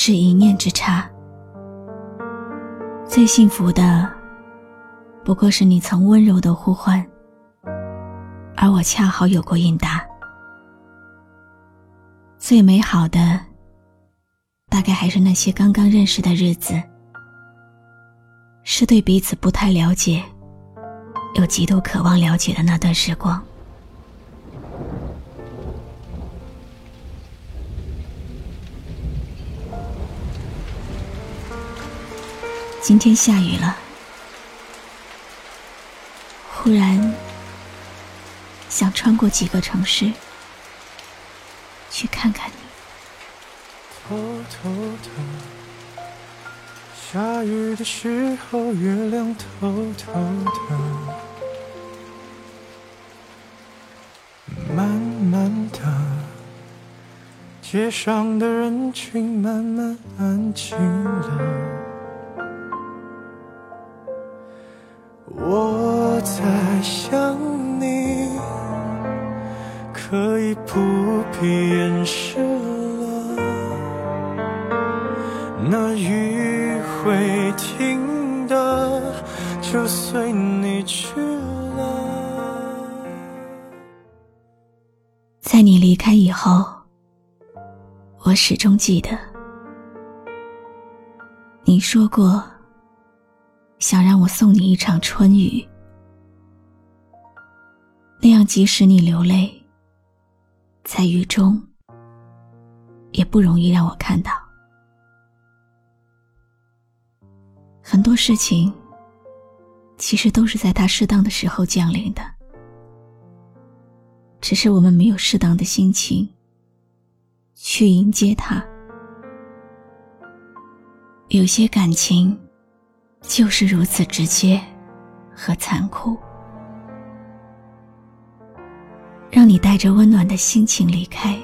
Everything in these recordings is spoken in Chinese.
是一念之差，最幸福的不过是你曾温柔的呼唤，而我恰好有过应答。最美好的。大概还是那些刚刚认识的日子，是对彼此不太了解，又极度渴望了解的那段时光。今天下雨了，忽然想穿过几个城市，去看看你。偷偷的，下雨的时候，月亮偷偷的，慢慢的，街上的人群慢慢安静了，我在想你，可以不必掩饰了。那雨会停的，就随你去了。在你离开以后，我始终记得，你说过想让我送你一场春雨，那样即使你流泪，在雨中，也不容易让我看到。很多事情，其实都是在它适当的时候降临的，只是我们没有适当的心情去迎接它。有些感情就是如此直接和残酷，让你带着温暖的心情离开，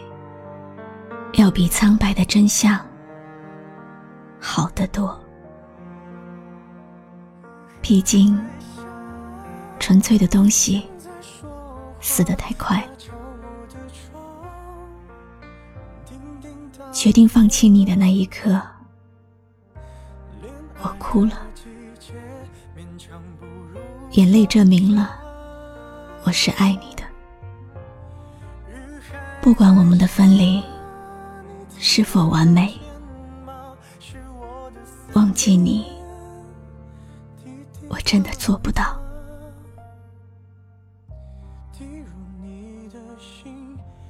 要比苍白的真相好得多。毕竟，纯粹的东西死得太快。决定放弃你的那一刻，我哭了，眼泪证明了我是爱你的。不管我们的分离是否完美，忘记你。我真的做不到。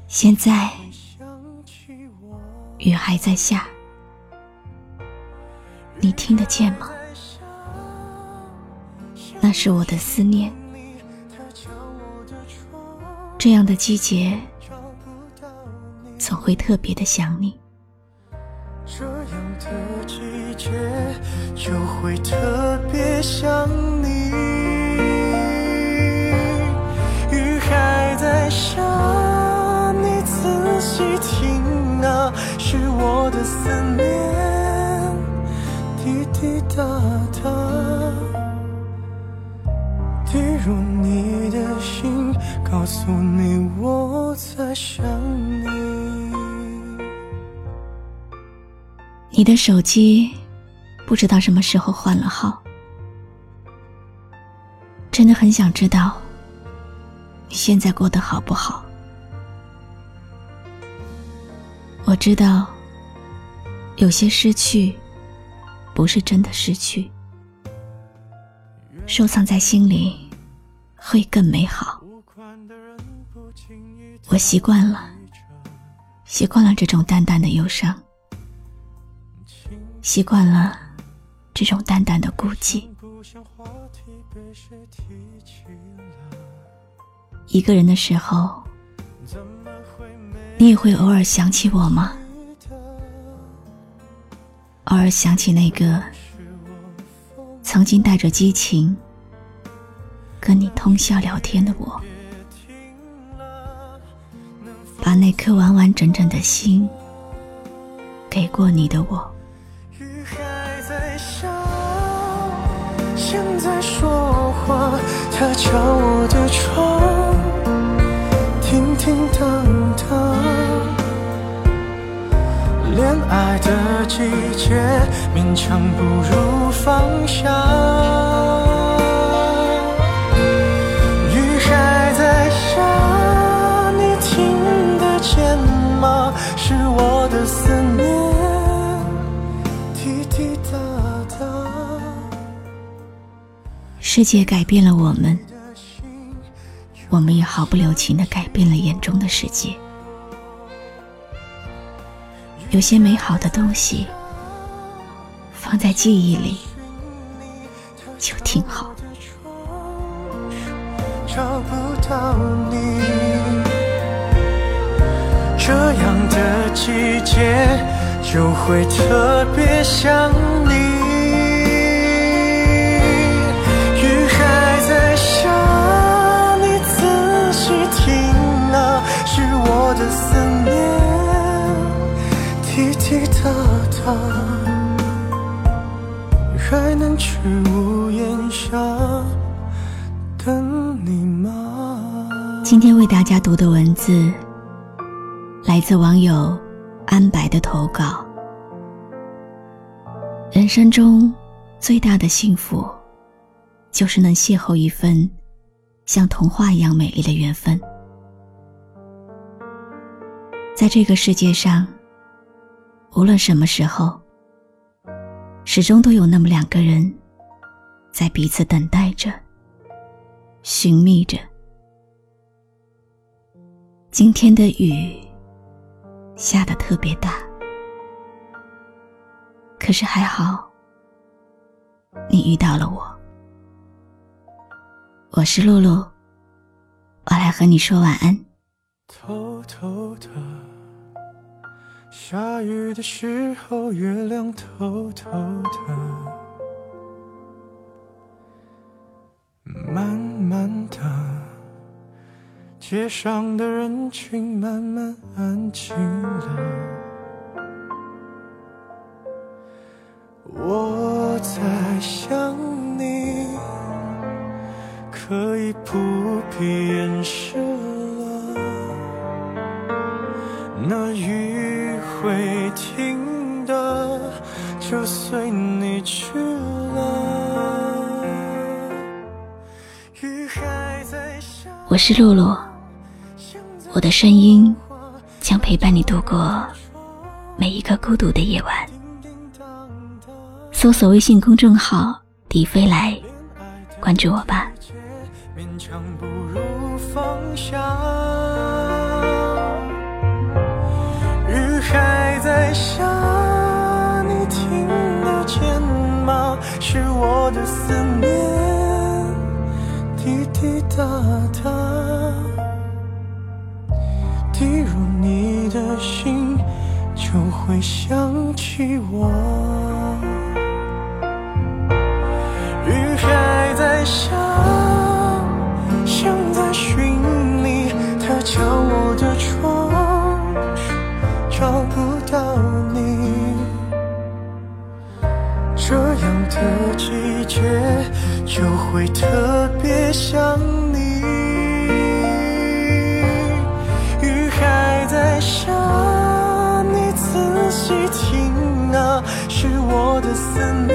现在雨还在下，你听得见吗？那是我的思念。这样的季节，总会特别的想你。这样的季节就会特别想你，雨还在下，你仔细听啊，是我的思念，滴滴答诉你我在想你。你的手机不知道什么时候换了号，真的很想知道你现在过得好不好。我知道有些失去不是真的失去，收藏在心里会更美好。我习惯了，习惯了这种淡淡的忧伤。习惯了这种淡淡的孤寂，一个人的时候，你也会偶尔想起我吗？偶尔想起那个曾经带着激情跟你通宵聊天的我，把那颗完完整整的心给过你的我。现在说话，他敲我的窗，叮叮当当。恋爱的季节，勉强不如放下。是我的思念。世界改变了我们，我们也毫不留情的改变了眼中的世界。有些美好的东西放在记忆里就挺好。找不到你，这样的季节就会特别想你。雨还在下你仔细听啊是我的思念。滴滴答答还能去屋檐下等你吗？今天为大家读的文字来自网友安白的投稿。人生中最大的幸福，就是能邂逅一份像童话一样美丽的缘分。在这个世界上。无论什么时候，始终都有那么两个人，在彼此等待着、寻觅着。今天的雨下的特别大，可是还好，你遇到了我。我是露露，我来和你说晚安。偷偷的。下雨的时候，月亮偷偷的，街上的人群慢慢安静了。我在想你，可以不必掩饰了，那雨。会停的，就随你去了。雨还在下我是露露，我的声音将陪伴你度过每一个孤独的夜晚。搜索微信公众号“迪飞来”，关注我吧。雨还在下，你听得见吗？是我的思念，滴滴答答，滴入你的心，就会想起我。雨还在下，像在寻你，它敲我的窗。找不到你，这样的季节就会特别想我